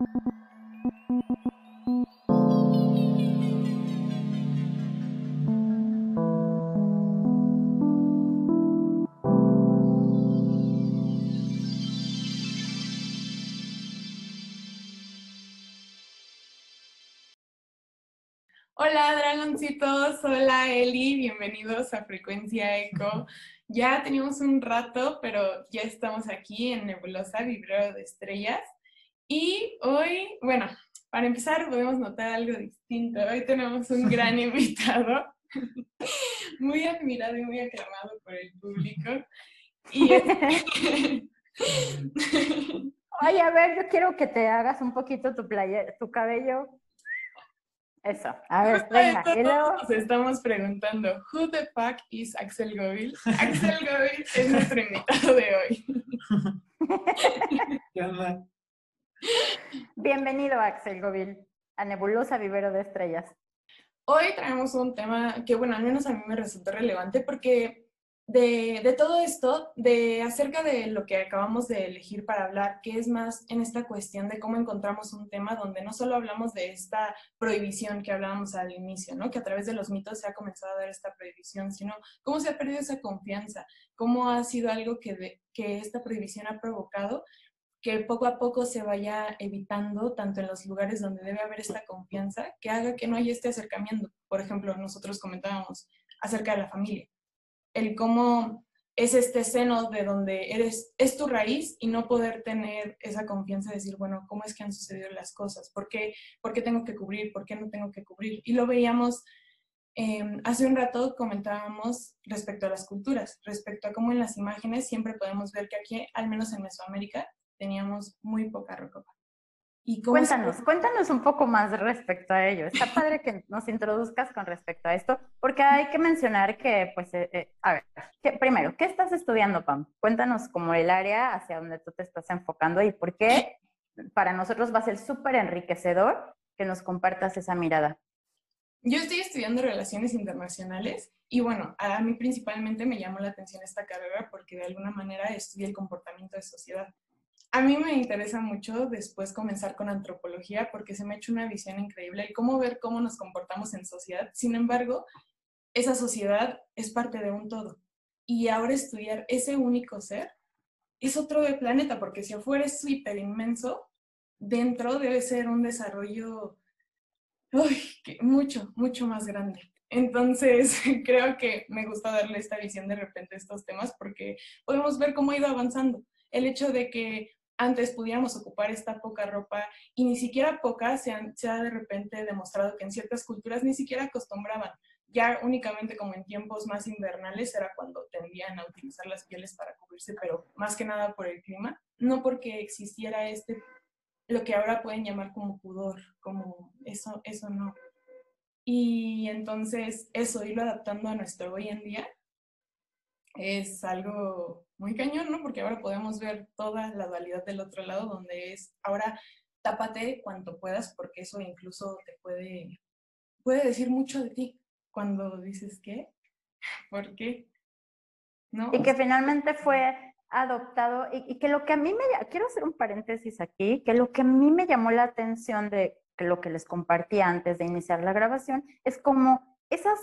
Hola dragoncitos, hola Eli, bienvenidos a Frecuencia Eco. Ya teníamos un rato, pero ya estamos aquí en Nebulosa, Vibrero de Estrellas. Y hoy, bueno, para empezar podemos notar algo distinto. Hoy tenemos un gran invitado, muy admirado y muy aclamado por el público. Y Ay, a ver, yo quiero que te hagas un poquito tu, playa, tu cabello eso, a ver, venga. Y luego... Nos estamos preguntando, ¿Who the fuck is Axel Govil? Axel Govil es nuestro invitado de hoy. Bienvenido, Axel Govil, a Nebulosa Vivero de Estrellas. Hoy traemos un tema que, bueno, al menos a mí me resultó relevante porque de, todo esto, de acerca de lo que acabamos de elegir para hablar, que es más en esta cuestión de cómo encontramos un tema donde no solo hablamos de esta prohibición que hablábamos al inicio, ¿no? que a través de los mitos se ha comenzado a dar esta prohibición, sino cómo se ha perdido esa confianza, cómo ha sido algo que, que esta prohibición ha provocado que poco a poco se vaya evitando, tanto en los lugares donde debe haber esta confianza, que haga que no haya este acercamiento. Por ejemplo, nosotros comentábamos acerca de la familia el cómo es este seno de donde eres, es tu raíz y no poder tener esa confianza de decir, bueno, ¿cómo es que han sucedido las cosas? ¿Por qué, ¿Por qué tengo que cubrir? ¿Por qué no tengo que cubrir? Y lo veíamos, em, hace un rato comentábamos respecto a las culturas, respecto a cómo en las imágenes siempre podemos ver que aquí, al menos en Mesoamérica, teníamos muy poca ropa cuéntanos, cuéntanos un poco más respecto a ello. Está padre que nos introduzcas con respecto a esto, porque hay que mencionar que, pues, eh, eh, a ver, primero, ¿qué estás estudiando, Pam? Cuéntanos como el área hacia donde tú te estás enfocando y por qué para nosotros va a ser súper enriquecedor que nos compartas esa mirada. Yo estoy estudiando relaciones internacionales y bueno, a mí principalmente me llamó la atención esta carrera porque de alguna manera estudia el comportamiento de sociedad. A mí me interesa mucho después comenzar con antropología porque se me ha hecho una visión increíble y cómo ver cómo nos comportamos en sociedad. Sin embargo, esa sociedad es parte de un todo. Y ahora estudiar ese único ser es otro de planeta, porque si afuera es súper inmenso, dentro debe ser un desarrollo mucho, mucho más grande. Entonces, creo que me gusta darle esta visión de repente a estos temas porque podemos ver cómo ha ido avanzando. El hecho de que antes pudiéramos ocupar esta poca ropa y ni siquiera poca se, ha de repente demostrado que en ciertas culturas ni siquiera acostumbraban. Ya únicamente como en tiempos más invernales era cuando tendían a utilizar las pieles para cubrirse, pero más que nada por el clima, no porque existiera este, lo que ahora pueden llamar como pudor, como eso, eso no. Y entonces eso, irlo adaptando a nuestro hoy en día, es algo muy cañón, ¿no? Porque ahora podemos ver toda la dualidad del otro lado, donde es, ahora tápate cuanto puedas, porque eso incluso te puede, puede decir mucho de ti cuando dices qué, por qué, ¿no? Y que finalmente fue adoptado, y, que lo que a mí me, quiero hacer un paréntesis aquí, que lo que a mí me llamó la atención de lo que les compartí antes de iniciar la grabación, es como esas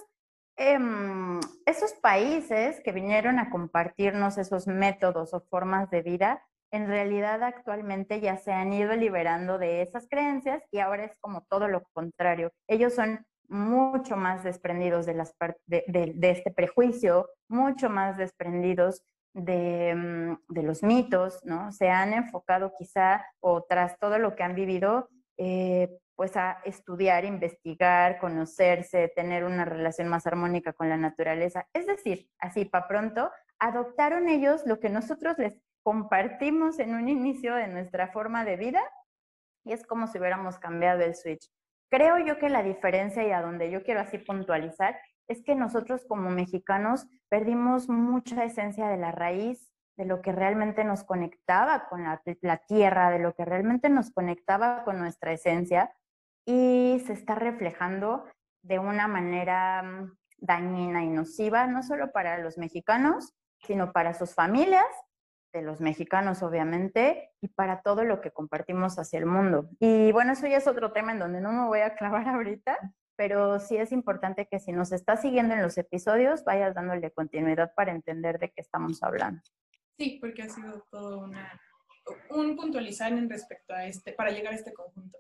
Em, esos países que vinieron a compartirnos esos métodos o formas de vida, en realidad actualmente ya se han ido liberando de esas creencias y ahora es como todo lo contrario. Ellos son mucho más desprendidos de, este prejuicio, mucho más desprendidos de, mm, de, los mitos, ¿no? Se han enfocado quizá o tras todo lo que han vivido, eh, pues a estudiar, investigar, conocerse, tener una relación más armónica con la naturaleza. Es decir, así para pronto, adoptaron ellos lo que nosotros les compartimos en un inicio de nuestra forma de vida y es como si hubiéramos cambiado el switch. Creo yo que la diferencia y a donde yo quiero así puntualizar es que nosotros como mexicanos perdimos mucha esencia de la raíz, de lo que realmente nos conectaba con la, la, tierra, de lo que realmente nos conectaba con nuestra esencia, y se está reflejando de una manera mm, dañina y nociva, no solo para los mexicanos, sino para sus familias de los mexicanos, obviamente, y para todo lo que compartimos hacia el mundo. Y bueno, eso ya es otro tema en donde no me voy a clavar ahorita, pero sí es importante que si nos estás siguiendo en los episodios, vayas dándole continuidad para entender de qué estamos hablando. Sí, porque ha sido todo una, un puntualizar en respecto a este, para llegar a este conjunto.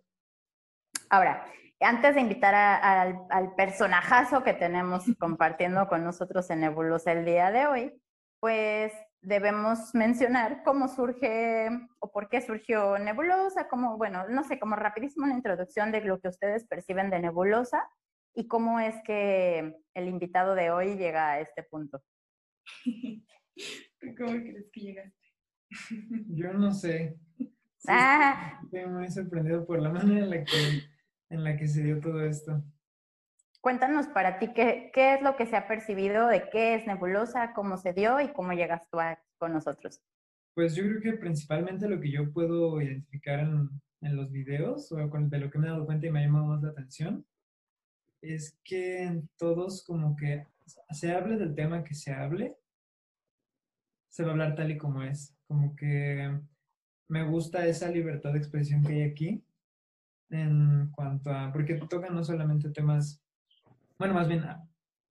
Ahora, antes de invitar al, al personajazo que tenemos compartiendo con nosotros en Nebulosa el día de hoy, pues debemos mencionar cómo surge o por qué surgió Nebulosa, como, bueno, no sé, como rapidísimo una introducción de lo que ustedes perciben de Nebulosa y cómo es que el invitado de hoy llega a este punto. ¿Cómo crees que llegaste? Yo no sé. ah. Estoy muy sorprendido por la manera en la que, en la que se dio todo esto. Cuéntanos para ti qué, qué es lo que se ha percibido, de qué es nebulosa, cómo se dio y cómo llegas tú con nosotros. Pues yo creo que principalmente lo que yo puedo identificar en, en los videos o con, de lo que me he dado cuenta y me ha llamado más la atención es que en todos como que se hable del tema que se hable, se va a hablar tal y como es. Como que me gusta esa libertad de expresión que hay aquí en cuanto a, porque tocan no solamente temas bueno, más bien,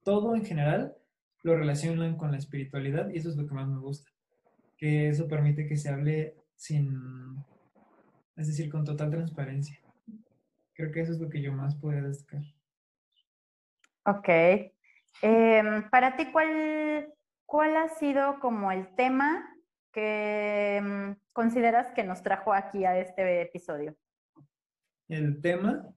todo en general lo relacionan con la espiritualidad y eso es lo que más me gusta. Que eso permite que se hable sin, es decir, con total transparencia. Creo que eso es lo que yo más puedo destacar. Ok. Em, para ti, ¿cuál, ¿cuál ha sido como el tema que em, consideras que nos trajo aquí a este episodio? El tema.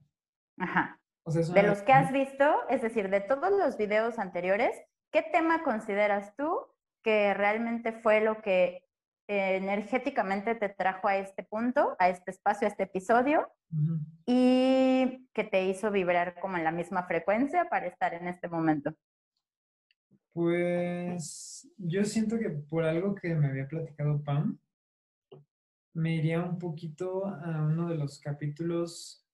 Ajá de los que has visto, es decir, de todos los videos anteriores, ¿qué tema consideras tú que realmente fue lo que energéticamente te trajo a este punto, a este espacio, a este episodio, y que te hizo vibrar como en la misma frecuencia para estar en este momento? Pues yo siento que por algo que me había platicado Pam, me iría un poquito a uno de los capítulos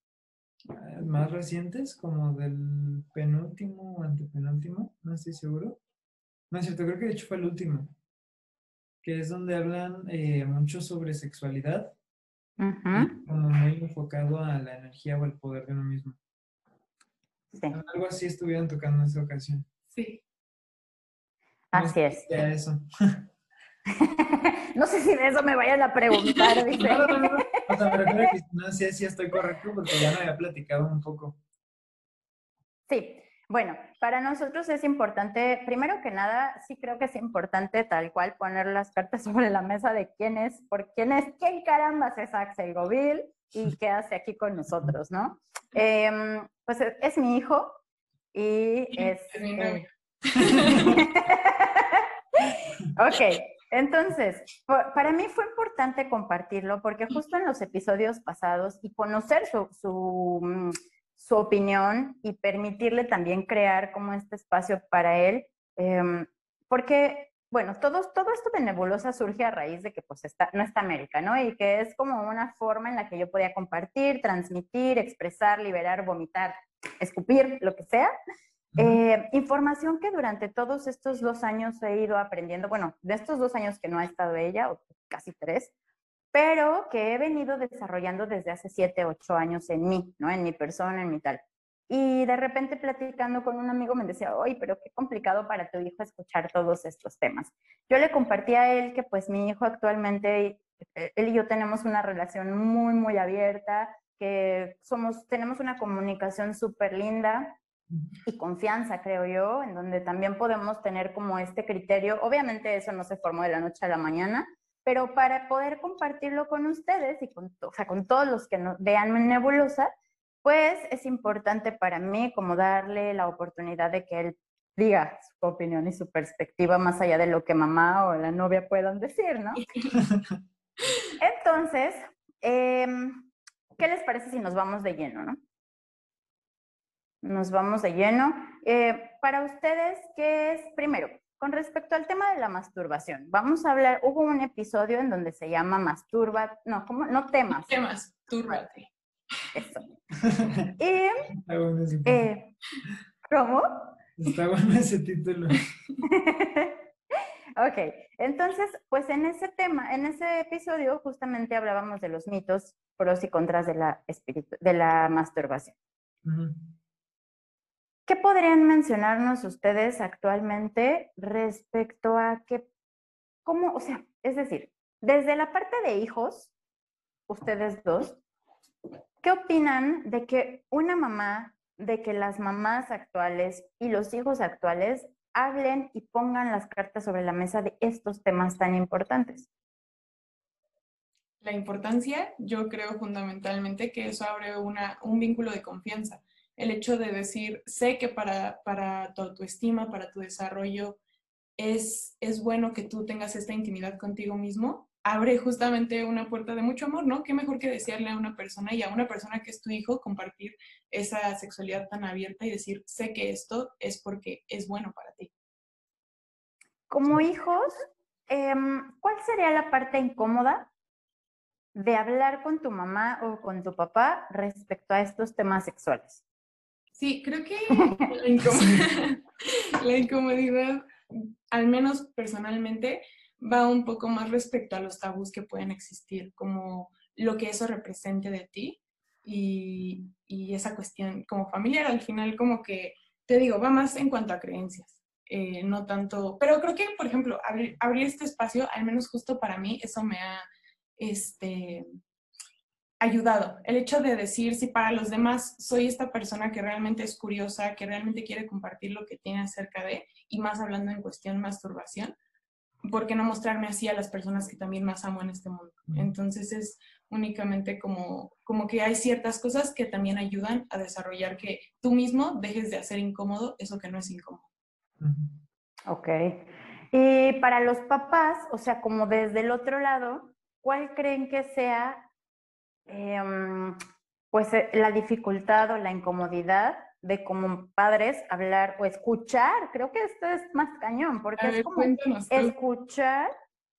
eh, más recientes, como del penúltimo o antepenúltimo, no estoy seguro. No es cierto, creo que de hecho fue el último, que es donde hablan eh, mucho sobre sexualidad, como muy enfocado a la energía o al poder de uno mismo. Algo así estuvieron tocando en esa ocasión. Sí. Así es. eso. no sé si de eso me vayan a preguntar, dice. No, no, no, O sea, me refiero que no sé si estoy correcto porque ya me había platicado un poco. Sí, bueno, para nosotros es importante, primero que nada, sí creo que es importante tal cual poner las cartas sobre la mesa de quién es, por quién es, quién carambas es Axel Govil y qué hace aquí con nosotros, ¿no? Em, pues es, mi hijo y es... es mi eh, ok, entonces, para mí fue importante compartirlo porque justo en los episodios pasados y conocer su, mm, su, opinión y permitirle también crear como este espacio para él, em, porque, bueno, todo, todo esto de nebulosa surge a raíz de que pues está, no está América, ¿no? Y que es como una forma en la que yo podía compartir, transmitir, expresar, liberar, vomitar, escupir, lo que sea, eh, información que durante todos estos dos años he ido aprendiendo, bueno, de estos dos años que no ha estado ella, o casi tres, pero que he venido desarrollando desde hace siete, ocho años en mí, ¿no? En mi persona, en mi tal. Y de repente platicando con un amigo me decía, oye, pero qué complicado para tu hijo escuchar todos estos temas. Yo le compartí a él que pues mi hijo actualmente, eh, él y yo tenemos una relación muy, muy abierta, que somos, tenemos una comunicación súper linda, y confianza, creo yo, en donde también podemos tener como este criterio. Obviamente eso no se formó de la noche a la mañana, pero para poder compartirlo con ustedes y con, o sea, con todos los que nos vean Nebulosa, pues es importante para mí como darle la oportunidad de que él diga su opinión y su perspectiva más allá de lo que mamá o la novia puedan decir, ¿no? Entonces, em, ¿qué les parece si nos vamos de lleno, no? Nos vamos de lleno. Eh, para ustedes, ¿qué es primero? Con respecto al tema de la masturbación, vamos a hablar, hubo un episodio en donde se llama masturba, no, ¿cómo? No temas. Temas, turbate. Eso. y, eh, ¿Cómo? Está bueno ese título. ok, entonces, pues en ese tema, en ese episodio justamente hablábamos de los mitos pros y contras de la, de la masturbación. ¿Qué podrían mencionarnos ustedes actualmente respecto a que, cómo, o sea, es decir, desde la parte de hijos, ustedes dos, ¿qué opinan de que una mamá, de que las mamás actuales y los hijos actuales hablen y pongan las cartas sobre la mesa de estos temas tan importantes? La importancia, yo creo fundamentalmente que eso abre una, un vínculo de confianza. El hecho de decir, sé que para, para tu autoestima, para tu desarrollo, es, es bueno que tú tengas esta intimidad contigo mismo, abre justamente una puerta de mucho amor, ¿no? Qué mejor que desearle a una persona y a una persona que es tu hijo compartir esa sexualidad tan abierta y decir, sé que esto es porque es bueno para ti. Como hijos, em, ¿cuál sería la parte incómoda de hablar con tu mamá o con tu papá respecto a estos temas sexuales? Sí, creo que la incomodidad al menos personalmente, va un poco más respecto a los tabús que pueden existir, como lo que eso represente de ti y, esa cuestión como familiar, al final como que, te digo, va más en cuanto a creencias, eh, no tanto, pero creo que, por ejemplo, abrir, abrir este espacio, al menos justo para mí, eso me ha, este, ayudado. El hecho de decir si para los demás soy esta persona que realmente es curiosa, que realmente quiere compartir lo que tiene acerca de, y más hablando en cuestión masturbación, ¿por qué no mostrarme así a las personas que también más amo en este mundo? Entonces es únicamente como, como que hay ciertas cosas que también ayudan a desarrollar que tú mismo dejes de hacer incómodo eso que no es incómodo. Ok. Y para los papás, o sea, como desde el otro lado, ¿cuál creen que sea Em, pues eh, la dificultad o la incomodidad de como padres hablar o escuchar, creo que esto es más cañón, porque es como escuchar,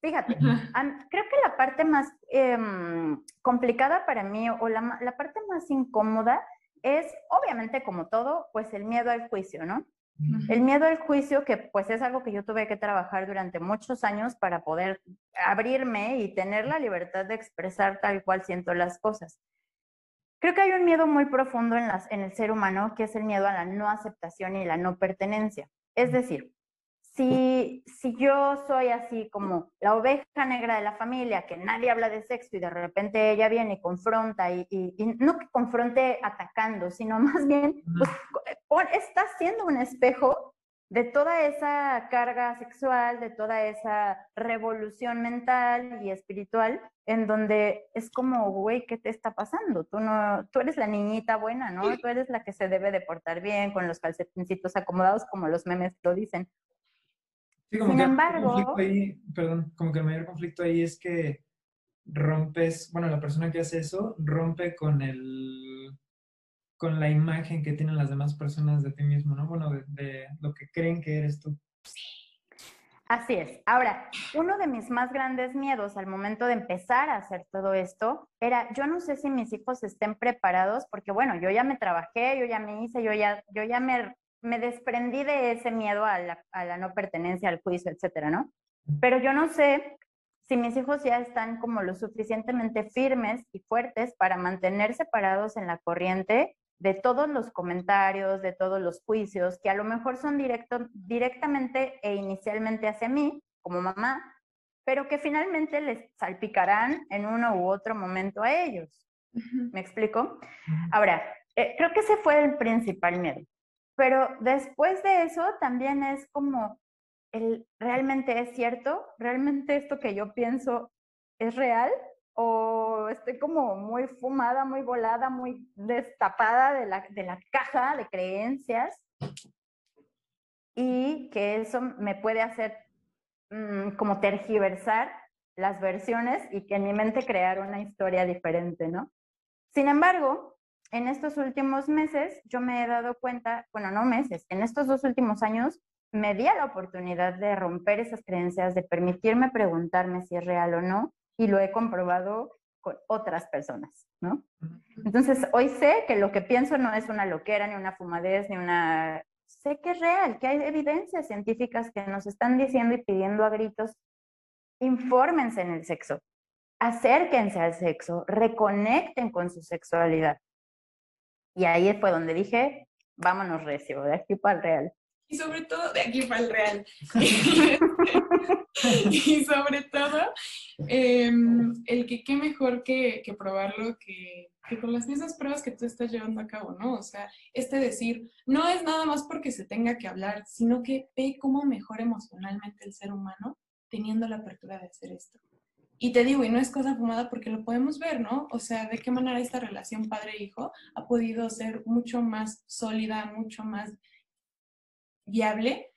fíjate, creo que la parte más em, complicada para mí o la, la parte más incómoda es obviamente como todo, pues el miedo al juicio, ¿no? El miedo al juicio, que pues es algo que yo tuve que trabajar durante muchos años para poder abrirme y tener la libertad de expresar tal cual siento las cosas. Creo que hay un miedo muy profundo en, las, en el ser humano, que es el miedo a la no aceptación y la no pertenencia. Es decir, si, si yo soy así como la oveja negra de la familia, que nadie habla de sexo y de repente ella viene y confronta, y, no que confronte atacando, sino más bien pues, está siendo un espejo de toda esa carga sexual, de toda esa revolución mental y espiritual, en donde es como, güey, ¿qué te está pasando? Tú no, tú eres la niñita buena, ¿no? Tú eres la que se debe de portar bien, con los calcetincitos acomodados, como los memes lo dicen. Sin embargo, perdón, como que el mayor conflicto ahí es que rompes, bueno, la persona que hace eso rompe con el con la imagen que tienen las demás personas de ti mismo, ¿no? Bueno, de, lo que creen que eres tú. Así es. Ahora, uno de mis más grandes miedos al momento de empezar a hacer todo esto era, yo no sé si mis hijos estén preparados, porque bueno, yo ya me trabajé, yo ya me hice, yo ya, yo ya me me desprendí de ese miedo a la, no pertenencia, al juicio, etcétera, ¿no? Pero yo no sé si mis hijos ya están como lo suficientemente firmes y fuertes para mantener separados en la corriente de todos los comentarios, de todos los juicios, que a lo mejor son directo, directamente e inicialmente hacia mí, como mamá, pero que finalmente les salpicarán en uno u otro momento a ellos. ¿Me explico? Ahora, eh, creo que ese fue el principal miedo. Pero después de eso también es como, el, ¿realmente es cierto? ¿Realmente esto que yo pienso es real? ¿O estoy como muy fumada, muy volada, muy destapada de la, de la caja de creencias? Y que eso me puede hacer mm, como tergiversar las versiones y que en mi mente crear una historia diferente, ¿no? Sin embargo, en estos últimos meses yo me he dado cuenta, bueno, no meses, en estos dos últimos años me di a la oportunidad de romper esas creencias, de permitirme preguntarme si es real o no, y lo he comprobado con otras personas, ¿no? Entonces, hoy sé que lo que pienso no es una loquera, ni una fumadez, ni una sé que es real, que hay evidencias científicas que nos están diciendo y pidiendo a gritos, infórmense en el sexo, acérquense al sexo, reconecten con su sexualidad. Y ahí fue donde dije, vámonos recio, de aquí para el real. Y sobre todo, de aquí para el real. y sobre todo, em, el que qué mejor que, que probarlo que, que, con las mismas pruebas que tú estás llevando a cabo, ¿no? O sea, este decir, no es nada más porque se tenga que hablar, sino que ve cómo mejora emocionalmente el ser humano teniendo la apertura de hacer esto. Y te digo, y no es cosa fumada porque lo podemos ver, ¿no? O sea, de qué manera esta relación padre-hijo ha podido ser mucho más sólida, mucho más viable,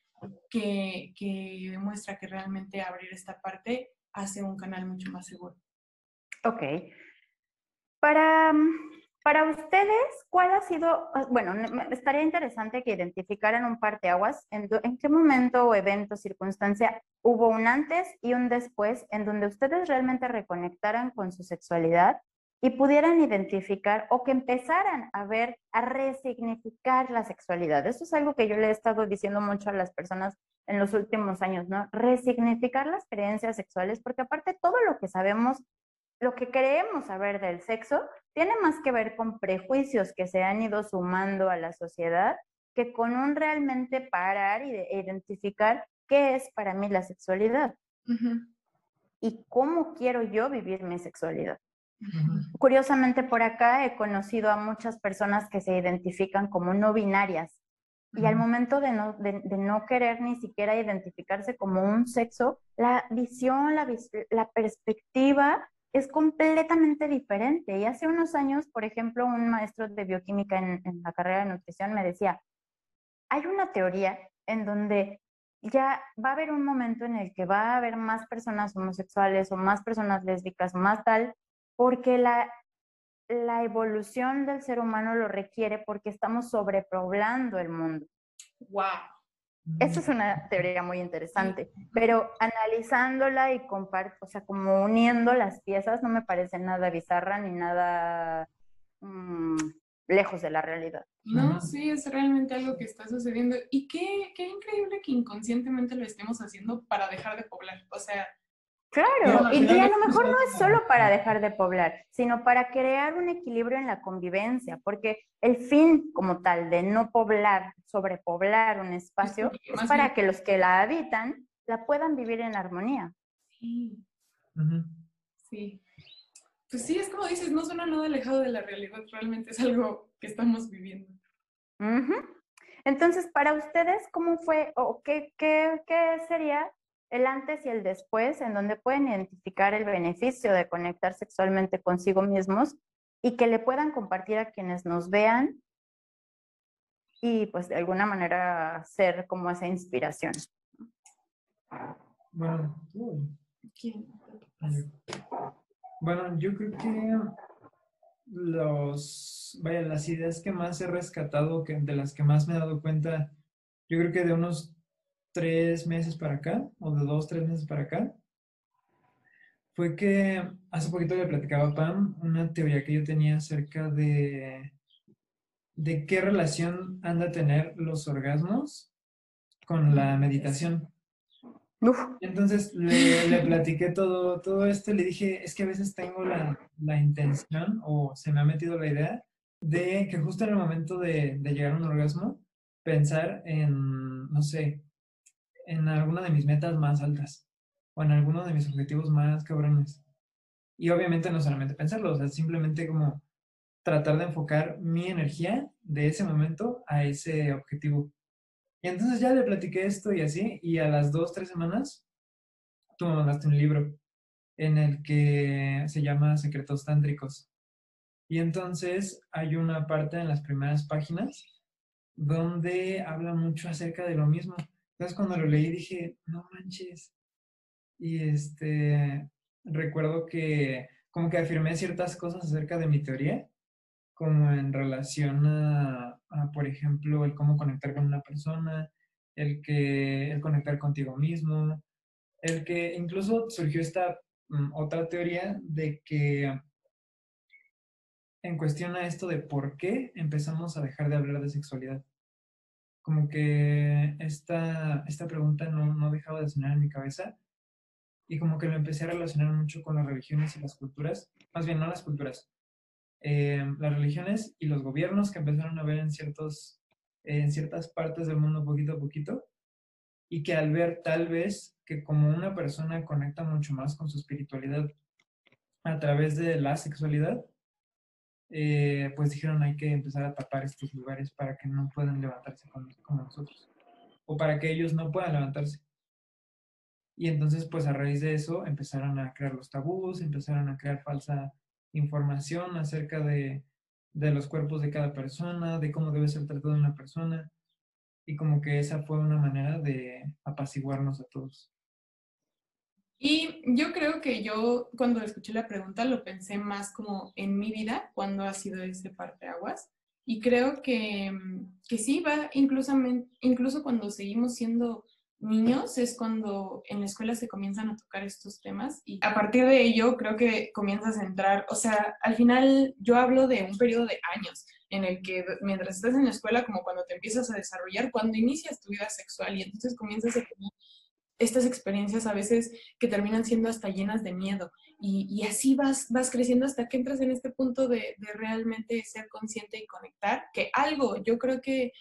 que, que demuestra que realmente abrir esta parte hace un canal mucho más seguro. Ok. Para, para ustedes, ¿cuál ha sido, ah, bueno, estaría interesante que identificaran un parteaguas, en, en qué momento o evento, circunstancia hubo un antes y un después en donde ustedes realmente reconectaran con su sexualidad y pudieran identificar o que empezaran a ver, a resignificar la sexualidad. Eso es algo que yo le he estado diciendo mucho a las personas en los últimos años, ¿no? Resignificar las creencias sexuales, porque aparte todo lo que sabemos lo que creemos saber del sexo tiene más que ver con prejuicios que se han ido sumando a la sociedad que con un realmente parar y identificar qué es para mí la sexualidad. Y cómo quiero yo vivir mi sexualidad. Curiosamente, por acá he conocido a muchas personas que se identifican como no binarias. Y al momento de no, de, no, querer ni siquiera identificarse como un sexo, la visión, la, la perspectiva es completamente diferente. Y hace unos años, por ejemplo, un maestro de bioquímica en, la carrera de nutrición me decía, hay una teoría en donde ya va a haber un momento en el que va a haber más personas homosexuales o más personas lésbicas, más tal, porque la, la evolución del ser humano lo requiere porque estamos sobrepoblando el mundo. ¡Wow! Esa es una teoría muy interesante, pero analizándola y compart o sea, como uniendo las piezas, no me parece nada bizarra ni nada mm, lejos de la realidad. No, sí, es realmente algo que está sucediendo. Y qué, qué increíble que inconscientemente lo estemos haciendo para dejar de poblar. O sea, Claro, y, a lo mejor no es solo para dejar de poblar, sino para crear un equilibrio en la convivencia, porque el fin como tal de no poblar, sobrepoblar un espacio, es para que los que la habitan la puedan vivir en armonía. Sí. Sí. Pues sí, es como dices, no suena nada alejado de la realidad, realmente es algo que estamos viviendo. Entonces, para ustedes, ¿cómo fue o qué, qué, qué sería el antes y el después, en donde pueden identificar el beneficio de conectar sexualmente consigo mismos y que le puedan compartir a quienes nos vean y pues de alguna manera ser como esa inspiración. Bueno, bueno, yo creo que los, vaya, las ideas que más he rescatado, que, de las que más me he dado cuenta, yo creo que de unos tres meses para acá, o de dos, tres meses para acá, fue que hace poquito le platicaba a Pam una teoría que yo tenía acerca de, de qué relación han de tener los orgasmos con la meditación. Entonces le, le, platiqué todo, todo esto le dije, es que a veces tengo la, la, intención o se me ha metido la idea de que justo en el momento de, de llegar a un orgasmo, pensar en, no sé, en alguna de mis metas más altas o en alguno de mis objetivos más cabrones. Y obviamente no solamente pensarlo, o sea, simplemente como tratar de enfocar mi energía de ese momento a ese objetivo. Y entonces ya le platiqué esto y así, y a las dos, tres semanas, tú me mandaste un libro en el que se llama Secretos Tántricos. Y entonces hay una parte en las primeras páginas donde habla mucho acerca de lo mismo. Entonces cuando lo leí dije, no manches. Y este, recuerdo que como que afirmé ciertas cosas acerca de mi teoría, como en relación a, por ejemplo, el cómo conectar con una persona, el que, el conectar contigo mismo, el que incluso surgió esta mm, otra teoría de que en cuestión a esto de por qué empezamos a dejar de hablar de sexualidad. Como que esta, esta pregunta no, no dejaba de sonar en mi cabeza y como que lo empecé a relacionar mucho con las religiones y las culturas, más bien no las culturas, eh, las religiones y los gobiernos que empezaron a ver en, ciertos, en ciertas partes del mundo poquito a poquito y que al ver tal vez que como una persona conecta mucho más con su espiritualidad a través de la sexualidad, eh, pues dijeron hay que empezar a tapar estos lugares para que no puedan levantarse como nosotros o para que ellos no puedan levantarse. Y entonces, pues a raíz de eso empezaron a crear los tabús, empezaron a crear falsa información acerca de, de los cuerpos de cada persona, de cómo debe ser tratada una persona. Y como que esa fue una manera de apaciguarnos a todos. Y yo creo que yo cuando escuché la pregunta lo pensé más como en mi vida, cuando ha sido ese aguas Y creo que, que sí, va incluso, incluso cuando seguimos siendo niños es cuando en la escuela se comienzan a tocar estos temas. Y a partir de ello creo que comienzas a entrar, o sea, al final yo hablo de un periodo de años en el que mientras estás en la escuela, como cuando te empiezas a desarrollar, cuando inicias tu vida sexual y entonces comienzas a tener estas experiencias a veces que terminan siendo hasta llenas de miedo. Y, así vas, vas creciendo hasta que entras en este punto de, realmente ser consciente y conectar, que algo, yo creo que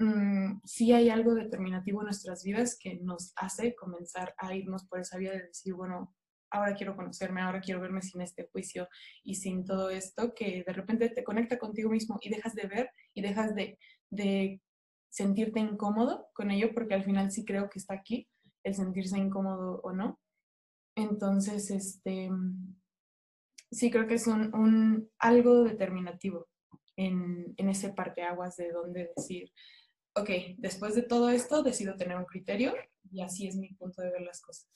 Mm, sí hay algo determinativo en nuestras vidas que nos hace comenzar a irnos por esa vía de decir, bueno, ahora quiero conocerme, ahora quiero verme sin este juicio y sin todo esto, que de repente te conecta contigo mismo y dejas de ver y dejas de, de sentirte incómodo con ello, porque al final sí creo que está aquí el sentirse incómodo o no. Entonces, este, sí creo que es un, algo determinativo en, en ese parteaguas de donde decir, ok, después de todo esto decido tener un criterio y así es mi punto de ver las cosas.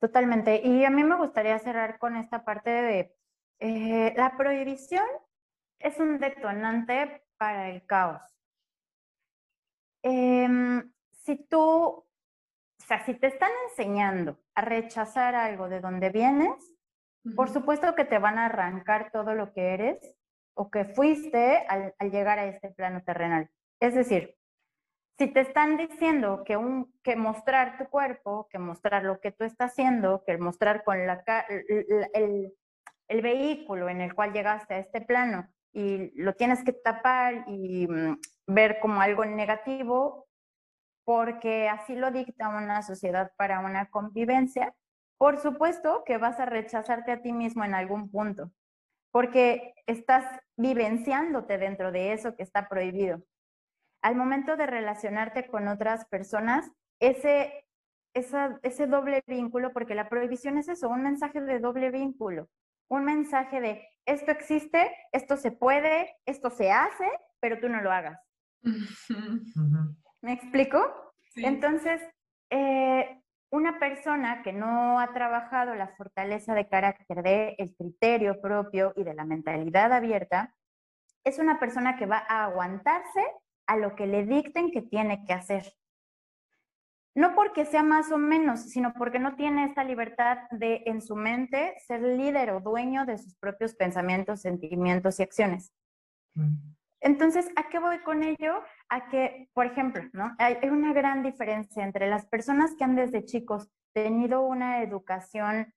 Totalmente. Y a mí me gustaría cerrar con esta parte de eh, la prohibición es un detonante para el caos. Em, si tú, o sea, si te están enseñando a rechazar algo de donde vienes, por supuesto que te van a arrancar todo lo que eres o que fuiste al, llegar a este plano terrenal. Es decir, si te están diciendo que, un, que mostrar tu cuerpo, que mostrar lo que tú estás haciendo, que mostrar con la, el, el, vehículo en el cual llegaste a este plano y lo tienes que tapar y mm, ver como algo negativo, porque así lo dicta una sociedad para una convivencia, por supuesto que vas a rechazarte a ti mismo en algún punto porque estás vivenciándote dentro de eso que está prohibido. Al momento de relacionarte con otras personas, ese, ese doble vínculo, porque la prohibición es eso, un mensaje de doble vínculo, un mensaje de esto existe, esto se puede, esto se hace, pero tú no lo hagas. ¿Me explico? Entonces, eh, una persona que no ha trabajado la fortaleza de carácter de el criterio propio y de la mentalidad abierta, es una persona que va a aguantarse a lo que le dicten que tiene que hacer. No porque sea más o menos, sino porque no tiene esta libertad de en su mente ser líder o dueño de sus propios pensamientos, sentimientos y acciones. Entonces, ¿a qué voy con ello? A que, por ejemplo, ¿no? Hay, una gran diferencia entre las personas que han desde chicos tenido una educación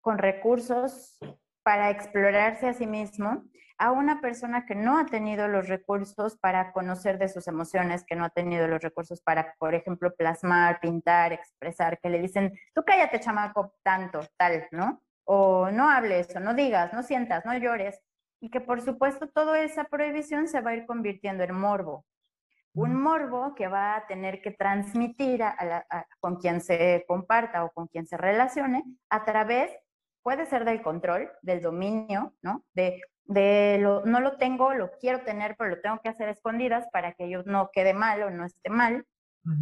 con recursos para explorarse a sí mismo, a una persona que no ha tenido los recursos para conocer de sus emociones, que no ha tenido los recursos para, por ejemplo, plasmar, pintar, expresar, que le dicen, tú cállate, chamaco, tanto, tal, ¿no? O no hables, o no digas, no sientas, no llores y que por supuesto toda esa prohibición se va a ir convirtiendo en morbo. Un morbo que va a tener que transmitir a con quien se comparta o con quien se relacione a través, puede ser del control, del dominio, ¿no? De, de lo, no lo tengo, lo quiero tener, pero lo tengo que hacer escondidas para que yo no quede mal o no esté mal.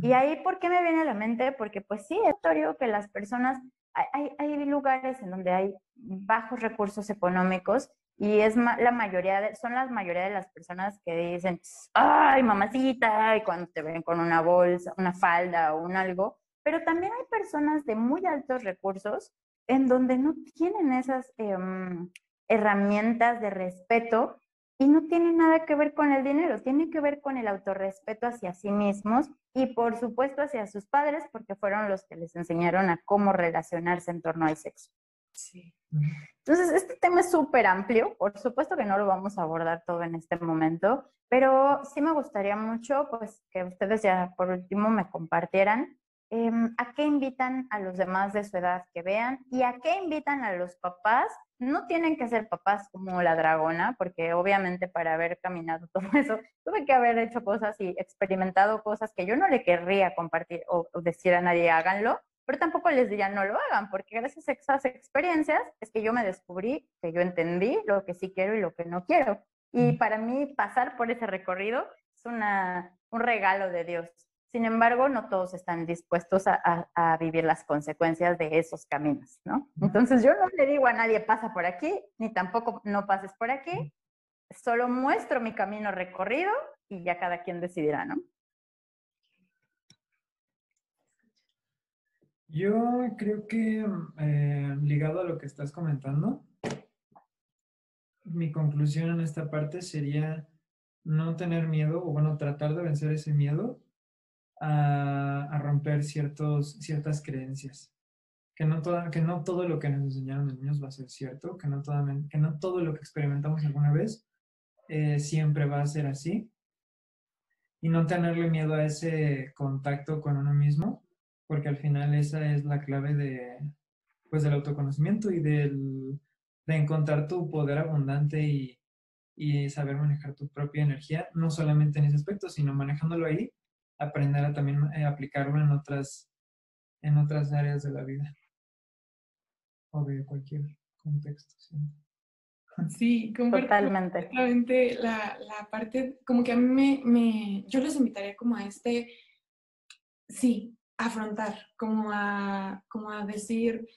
Y ahí, ¿por qué me viene a la mente? Porque pues sí, es notorio que las personas, hay, hay lugares en donde hay bajos recursos económicos y es la mayoría, de, son las mayoría de las personas que dicen, ay, mamacita, y cuando te ven con una bolsa, una falda o un algo. Pero también hay personas de muy altos recursos en donde no tienen esas em, herramientas de respeto y no tiene nada que ver con el dinero, tiene que ver con el autorrespeto hacia sí mismos y por supuesto hacia sus padres, porque fueron los que les enseñaron a cómo relacionarse en torno al sexo. Sí. Entonces, este tema es súper amplio, por supuesto que no lo vamos a abordar todo en este momento, pero sí me gustaría mucho pues que ustedes ya por último me compartieran Em, a qué invitan a los demás de su edad que vean y a qué invitan a los papás. No tienen que ser papás como la dragona, porque obviamente para haber caminado todo eso, tuve que haber hecho cosas y experimentado cosas que yo no le querría compartir o, decir a nadie háganlo, pero tampoco les diría no lo hagan, porque gracias a esas experiencias es que yo me descubrí, que yo entendí lo que sí quiero y lo que no quiero. Y para mí pasar por ese recorrido es una, un regalo de Dios. Sin embargo, no todos están dispuestos a, vivir las consecuencias de esos caminos, ¿no? Entonces yo no le digo a nadie pasa por aquí, ni tampoco no pases por aquí, solo muestro mi camino recorrido y ya cada quien decidirá, ¿no? Yo creo que eh, ligado a lo que estás comentando, mi conclusión en esta parte sería no tener miedo o bueno, tratar de vencer ese miedo a, romper ciertos, ciertas creencias. Que no, toda, que no todo lo que nos enseñaron los niños va a ser cierto, que no, toda, que no todo lo que experimentamos alguna vez eh, siempre va a ser así. Y no tenerle miedo a ese contacto con uno mismo, porque al final esa es la clave de, pues, del autoconocimiento y del, de encontrar tu poder abundante y, y saber manejar tu propia energía, no solamente en ese aspecto, sino manejándolo ahí aprender a también eh, aplicarlo en otras, en otras áreas de la vida o de cualquier contexto. Sí, totalmente. la, la parte, como que a mí me, yo les invitaría como a este, sí, afrontar, como a, como a decir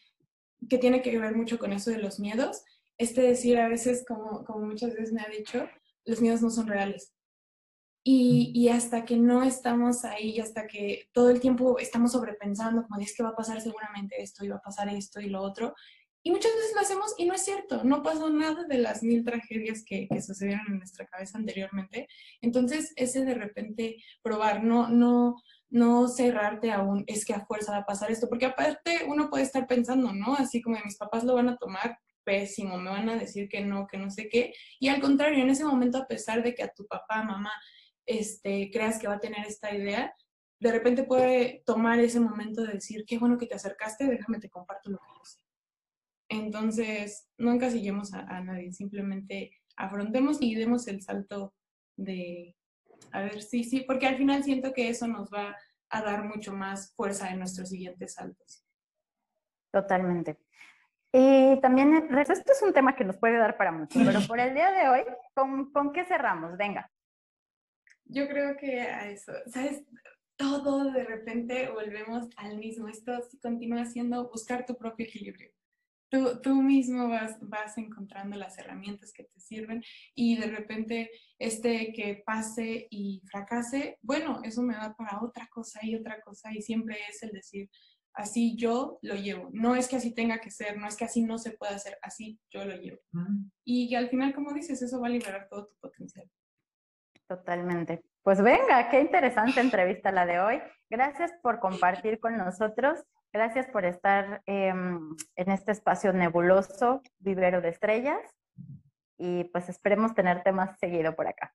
que tiene que ver mucho con eso de los miedos, este decir a veces, como, como muchas veces me ha dicho, los miedos no son reales. Y, hasta que no estamos ahí, hasta que todo el tiempo estamos sobrepensando, como dices que va a pasar seguramente esto y va a pasar esto y lo otro, y muchas veces lo hacemos y no es cierto, no pasó nada de las mil tragedias que, que sucedieron en nuestra cabeza anteriormente. Entonces, ese de repente probar, no, no, no cerrarte aún, es que a fuerza va a pasar esto, porque aparte uno puede estar pensando, ¿no? Así como mis papás lo van a tomar pésimo, me van a decir que no, que no sé qué, y al contrario, en ese momento, a pesar de que a tu papá, mamá, este, creas que va a tener esta idea, de repente puede tomar ese momento de decir, qué bueno que te acercaste, déjame te comparto lo que yo sé. Entonces, no encasillemos a, a nadie, simplemente afrontemos y demos el salto de, a ver, sí, sí, porque al final siento que eso nos va a dar mucho más fuerza en nuestros siguientes saltos. Totalmente. Y también, esto es un tema que nos puede dar para mucho, pero por el día de hoy, ¿con, ¿con qué cerramos? Venga. Yo creo que a eso, ¿sabes? Todo de repente volvemos al mismo. Esto continúa siendo buscar tu propio equilibrio. Tú, tú, mismo vas, vas encontrando las herramientas que te sirven y de repente este que pase y fracase, bueno, eso me va para otra cosa y otra cosa y siempre es el decir, así yo lo llevo. No es que así tenga que ser, no es que así no se pueda hacer, así yo lo llevo. Y al final, como dices, eso va a liberar todo tu potencial. Totalmente. Pues venga, qué interesante entrevista la de hoy. Gracias por compartir con nosotros. Gracias por estar em, en este espacio nebuloso, vivero de estrellas. Y pues esperemos tenerte más seguido por acá.